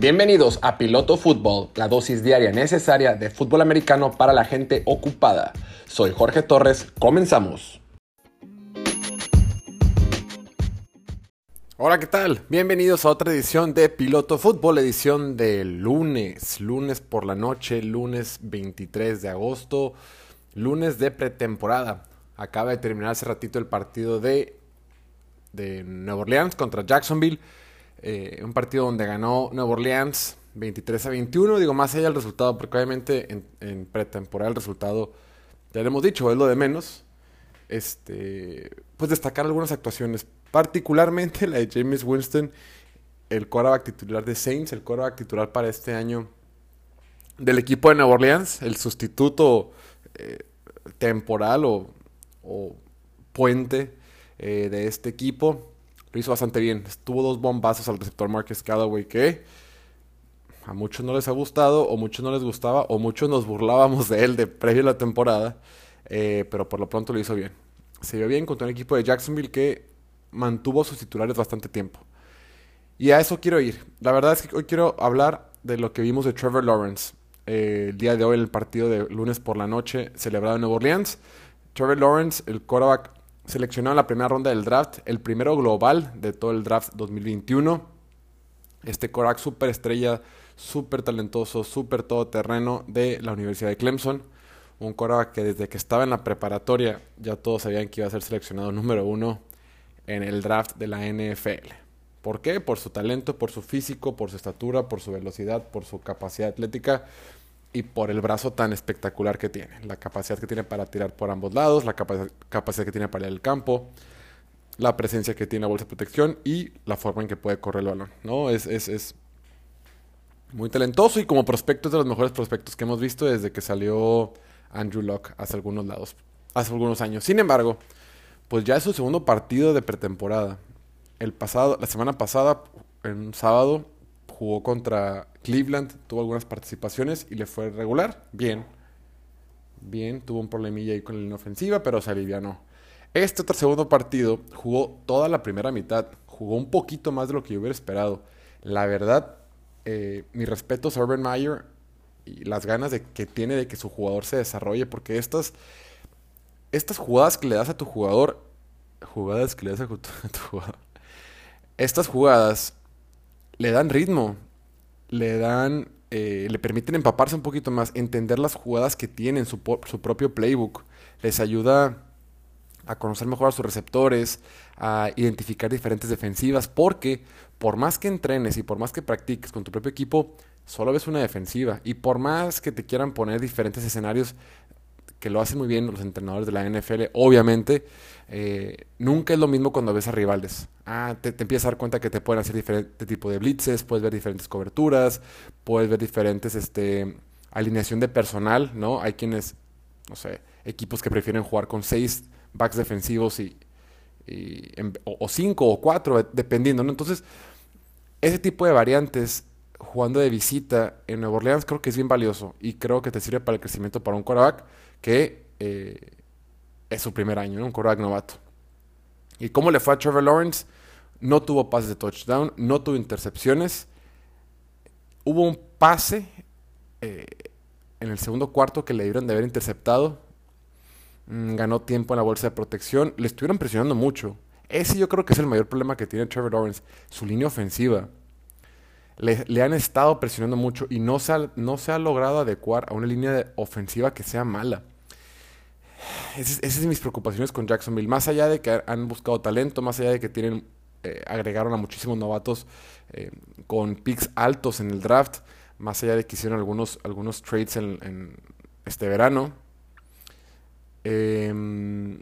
Bienvenidos a Piloto Fútbol, la dosis diaria necesaria de fútbol americano para la gente ocupada. Soy Jorge Torres, comenzamos. Hola, ¿qué tal? Bienvenidos a otra edición de Piloto Fútbol, edición de lunes, lunes por la noche, lunes 23 de agosto, lunes de pretemporada. Acaba de terminar hace ratito el partido de, de Nueva Orleans contra Jacksonville. Eh, un partido donde ganó Nueva Orleans 23 a 21. Digo, más allá del resultado, porque obviamente en, en pretemporada el resultado, ya lo hemos dicho, es lo de menos. Este, pues destacar algunas actuaciones, particularmente la de James Winston, el quarterback titular de Saints, el quarterback titular para este año del equipo de Nueva Orleans, el sustituto eh, temporal o, o puente eh, de este equipo lo hizo bastante bien. Tuvo dos bombazos al receptor Marcus Callaway que a muchos no les ha gustado, o muchos no les gustaba, o muchos nos burlábamos de él de previo a la temporada. Eh, pero por lo pronto lo hizo bien. Se vio bien contra un equipo de Jacksonville que mantuvo sus titulares bastante tiempo. Y a eso quiero ir. La verdad es que hoy quiero hablar de lo que vimos de Trevor Lawrence. Eh, el día de hoy, el partido de lunes por la noche, celebrado en Nueva Orleans. Trevor Lawrence, el quarterback seleccionado en la primera ronda del draft, el primero global de todo el draft 2021. Este Korak super estrella, súper talentoso, súper todoterreno de la Universidad de Clemson. Un Korak que desde que estaba en la preparatoria ya todos sabían que iba a ser seleccionado número uno en el draft de la NFL. ¿Por qué? Por su talento, por su físico, por su estatura, por su velocidad, por su capacidad atlética y por el brazo tan espectacular que tiene. La capacidad que tiene para tirar por ambos lados, la capacidad que tiene para ir al campo, la presencia que tiene la bolsa de protección y la forma en que puede correr el balón. ¿no? Es, es, es muy talentoso y como prospecto es de los mejores prospectos que hemos visto desde que salió Andrew Locke hace algunos lados, hace algunos años. Sin embargo, pues ya es su segundo partido de pretemporada. El pasado, la semana pasada, en un sábado, jugó contra Cleveland, tuvo algunas participaciones y le fue regular. Bien. Bien, tuvo un problemilla ahí con la línea ofensiva, pero se alivianó. Este otro segundo partido jugó toda la primera mitad. Jugó un poquito más de lo que yo hubiera esperado. La verdad, eh, mi respeto a Urban Meyer y las ganas de, que tiene de que su jugador se desarrolle, porque estas, estas jugadas que le das a tu jugador, jugadas que le das a tu jugador, estas jugadas le dan ritmo, le dan, eh, le permiten empaparse un poquito más, entender las jugadas que tienen, su, su propio playbook, les ayuda a conocer mejor a sus receptores, a identificar diferentes defensivas, porque por más que entrenes y por más que practiques con tu propio equipo, solo ves una defensiva. Y por más que te quieran poner diferentes escenarios, que lo hacen muy bien los entrenadores de la NFL, obviamente, eh, nunca es lo mismo cuando ves a rivales. Ah, te, empiezas a dar cuenta que te pueden hacer diferente tipo de blitzes, puedes ver diferentes coberturas, puedes ver diferentes este, alineación de personal, ¿no? Hay quienes, no sé, equipos que prefieren jugar con seis backs defensivos y, o, cinco o cuatro, dependiendo, ¿no? Entonces, ese tipo de variantes jugando de visita en Nueva Orleans creo que es bien valioso y creo que te sirve para el crecimiento para un quarterback que eh, es su primer año, un quarterback novato. ¿Y cómo le fue a Trevor Lawrence? No tuvo pases de touchdown, no tuvo intercepciones. Hubo un pase eh, en el segundo cuarto que le dieron de haber interceptado. Mm, ganó tiempo en la bolsa de protección. Le estuvieron presionando mucho. Ese yo creo que es el mayor problema que tiene Trevor Lawrence. Su línea ofensiva. Le, han estado presionando mucho y no se, ha logrado adecuar a una línea ofensiva que sea mala. Esas es mis preocupaciones con Jacksonville. Más allá de que han buscado talento, más allá de que tienen eh, agregaron a muchísimos novatos eh, con picks altos en el draft, más allá de que hicieron algunos, algunos trades en, este verano. Em,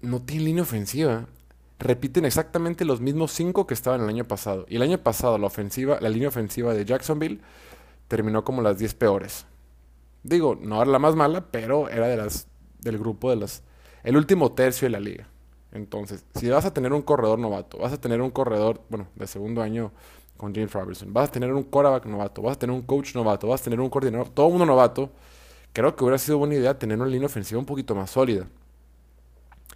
no tienen línea ofensiva. Repiten exactamente los mismos cinco que estaban el año pasado. Y el año pasado la ofensiva, la línea ofensiva de Jacksonville terminó como las 10 peores. Digo, no era la más mala, pero era de las del grupo de las... El último tercio de la liga. Entonces, si vas a tener un corredor novato, vas a tener un corredor, bueno, de segundo año con James Robertson, vas a tener un quarterback novato, vas a tener un coach novato, vas a tener un coordinador, todo mundo novato, creo que hubiera sido buena idea tener una línea ofensiva un poquito más sólida.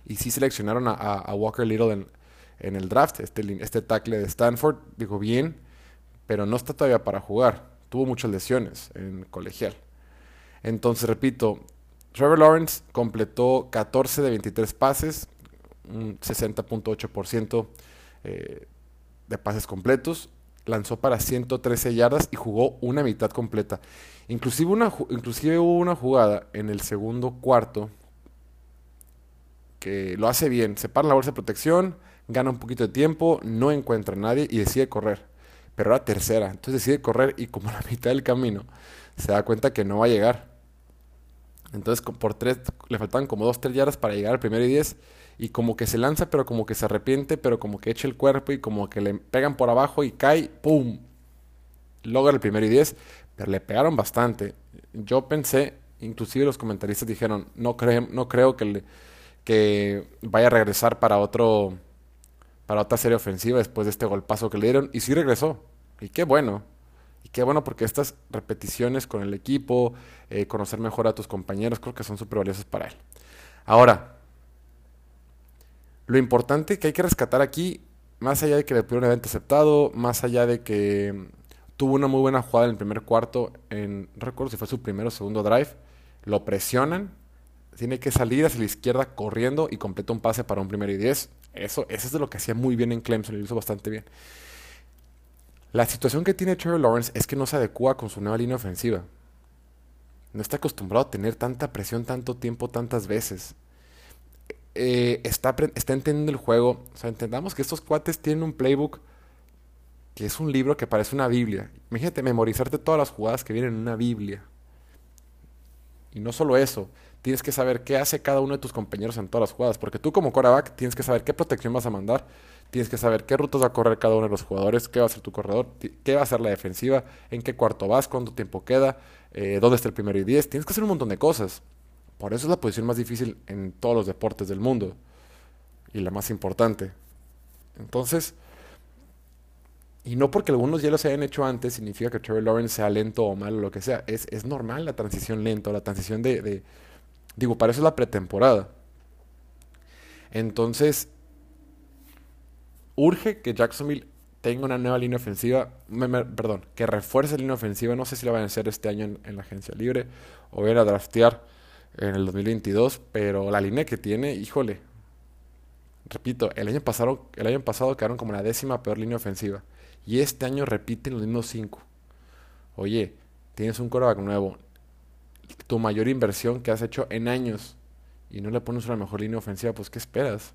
Y sí seleccionaron a, Walker Little en, el draft, este, este tackle de Stanford, digo bien, pero no está todavía para jugar. Tuvo muchas lesiones en colegial. Entonces, repito, Trevor Lawrence completó 14 de 23 pases, un 60.8% eh, de pases completos, lanzó para 113 yardas y jugó una mitad completa. Inclusive, inclusive hubo una jugada en el segundo cuarto que lo hace bien, se para la bolsa de protección, gana un poquito de tiempo, no encuentra a nadie y decide correr. Pero era tercera, entonces decide correr y como la mitad del camino se da cuenta que no va a llegar. Entonces por tres, le faltaban como dos, tres yardas para llegar al primero y diez. Y como que se lanza, pero como que se arrepiente, pero como que echa el cuerpo y como que le pegan por abajo y cae, ¡pum! Logra el primero y diez, pero le pegaron bastante. Yo pensé, inclusive los comentaristas dijeron, no, creo, no creo que, que vaya a regresar para otro para otra serie ofensiva después de este golpazo que le dieron. Y sí regresó. Y qué bueno. Y qué bueno porque estas repeticiones con el equipo, eh, conocer mejor a tus compañeros, creo que son súper valiosas para él. Ahora, lo importante que hay que rescatar aquí, más allá de que le pudieron haber aceptado, más allá de que tuvo una muy buena jugada en el primer cuarto, en, recuerdo si fue su primero o segundo drive, lo presionan, tiene que salir hacia la izquierda corriendo y completa un pase para un primero y diez. Eso, eso es de lo que hacía muy bien en Clemson, lo hizo bastante bien. La situación que tiene Trevor Lawrence es que no se adecua con su nueva línea ofensiva. No está acostumbrado a tener tanta presión tanto tiempo, tantas veces. Eh, está, está entendiendo el juego. O sea, entendamos que estos cuates tienen un playbook que es un libro que parece una Biblia. Imagínate memorizarte todas las jugadas que vienen en una Biblia. Y no solo eso, tienes que saber qué hace cada uno de tus compañeros en todas las jugadas, porque tú como quarterback tienes que saber qué protección vas a mandar, tienes que saber qué rutas va a correr cada uno de los jugadores, qué va a hacer tu corredor, qué va a hacer la defensiva, en qué cuarto vas, cuánto tiempo queda, eh, dónde está el primero y diez, tienes que hacer un montón de cosas. Por eso es la posición más difícil en todos los deportes del mundo y la más importante. Entonces, y no porque algunos ya los hayan hecho antes, significa que Trevor Lawrence sea lento o malo o lo que sea. Es, es normal la transición lenta, la transición de Digo, para eso es la pretemporada. Entonces, urge que Jacksonville tenga una nueva línea ofensiva, perdón, que refuerce la línea ofensiva. No sé si la van a hacer este año en, la agencia libre o van a draftear en el 2022, pero la línea que tiene, híjole, repito, el año pasado, el año pasado quedaron como la décima peor línea ofensiva y este año repiten los mismos cinco. Oye, tienes un quarterback nuevo, tu mayor inversión que has hecho en años y no le pones una mejor línea ofensiva, pues ¿qué esperas?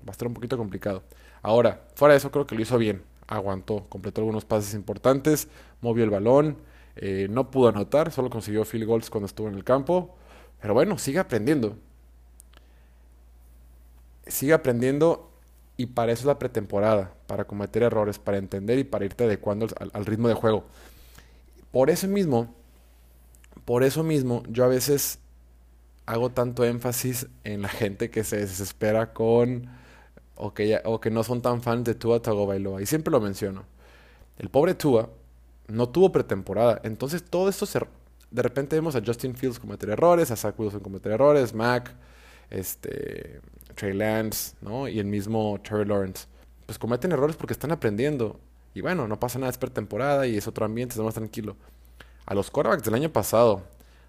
Va a estar un poquito complicado. Ahora, fuera de eso creo que lo hizo bien. Aguantó, completó algunos pases importantes, movió el balón, eh, no pudo anotar, solo consiguió field goals cuando estuvo en el campo. Pero bueno, sigue aprendiendo. Sigue aprendiendo y para eso es la pretemporada, para cometer errores, para entender y para irte adecuando al ritmo de juego. Por eso mismo, por eso mismo, yo a veces hago tanto énfasis en la gente que se desespera con o que, o que no son tan fans de Tua Tagovailoa. Y siempre lo menciono. El pobre Tua no tuvo pretemporada. Entonces todo esto se... De repente vemos a Justin Fields cometer errores, a Zach Wilson cometer errores, Mac, este, Trey Lance, ¿no? Y el mismo Trevor Lawrence. Pues cometen errores porque están aprendiendo. Y bueno, no pasa nada, es pretemporada y es otro ambiente, es más tranquilo a los quarterbacks del año pasado,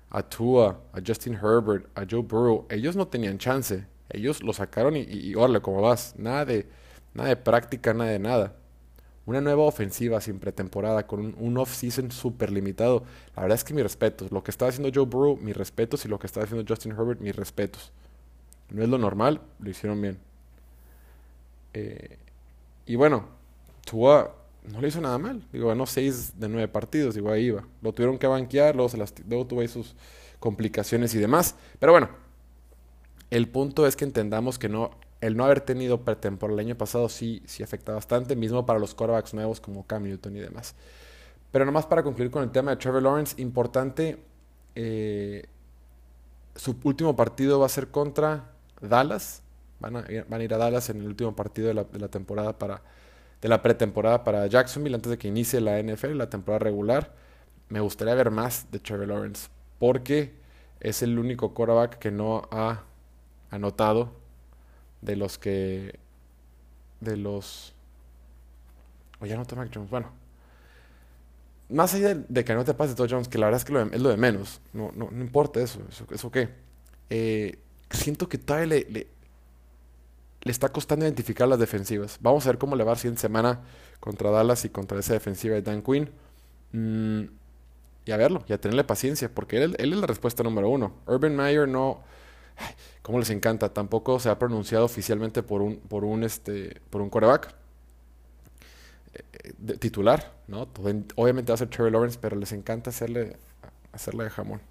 a Tua, a Justin Herbert, a Joe Burrow, ellos no tenían chance. Ellos lo sacaron y, órale, ¿cómo vas? Nada de, nada de práctica, nada de nada. Una nueva ofensiva sin pretemporada, con un, off-season súper limitado. La verdad es que mis respetos. Lo que estaba haciendo Joe Burrow, mis respetos. Y lo que estaba haciendo Justin Herbert, mis respetos. No es lo normal, lo hicieron bien. Eh, y bueno, Tua no le hizo nada mal. Digo, ganó 6 de 9 partidos, digo, ahí iba. Lo tuvieron que banquear, luego, se las, tuvo ahí sus complicaciones y demás. Pero bueno, el punto es que entendamos que no, el no haber tenido pretemporada el año pasado sí, sí afecta bastante, mismo para los quarterbacks nuevos como Cam Newton y demás. Pero nomás para concluir con el tema de Trevor Lawrence, importante, eh, su último partido va a ser contra Dallas. Van a, van a ir a Dallas en el último partido de la temporada para de la pretemporada para Jacksonville antes de que inicie la NFL, la temporada regular. Me gustaría ver más de Trevor Lawrence porque es el único quarterback que no ha anotado de los que de los o ya no Mac Jones, bueno, más allá de, que no te pase todo Jones, que la verdad es que es lo de menos, no, no, importa eso, eso, qué. Eh, siento que todavía le, le, está costando identificar las defensivas. Vamos a ver cómo le va a siguiente semana contra Dallas y contra esa defensiva de Dan Quinn. Mm, y a verlo, y a tenerle paciencia, porque él, es la respuesta número uno. Urban Meyer no, como les encanta, tampoco se ha pronunciado oficialmente por un, por un, este, por un coreback eh, titular, ¿no? Obviamente va a ser Trevor Lawrence, pero les encanta hacerle, hacerle de jamón.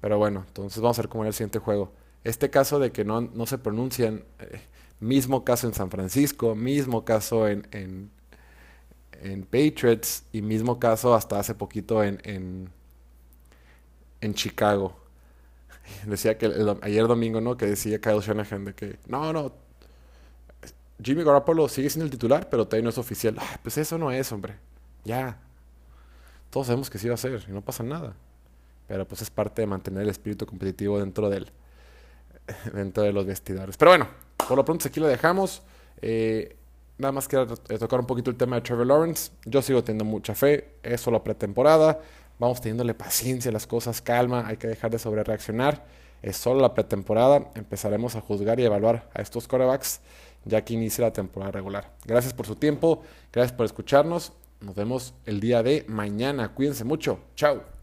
Pero bueno, entonces vamos a ver cómo es el siguiente juego. Este caso de que no, no se pronuncian, eh, mismo caso en San Francisco, mismo caso en, en, en Patriots y mismo caso hasta hace poquito en, en, en Chicago. Decía que ayer domingo, ¿no? Que decía Kyle Shanahan de que no, no, Jimmy Garoppolo sigue siendo el titular, pero todavía no es oficial. Ah, pues eso no es, hombre. Ya. Todos sabemos que sí va a ser y no pasa nada. Pero pues es parte de mantener el espíritu competitivo dentro del dentro de los vestidores. Pero bueno, por lo pronto aquí lo dejamos. Eh, Nada más quiero tocar un poquito el tema de Trevor Lawrence. Yo sigo teniendo mucha fe. Es solo pretemporada. Vamos teniéndole paciencia a las cosas, calma. Hay que dejar de sobrereaccionar. Es solo la pretemporada. Empezaremos a juzgar y evaluar a estos corebacks ya que inicia la temporada regular. Gracias por su tiempo. Gracias por escucharnos. Nos vemos el día de mañana. Cuídense mucho. Chao.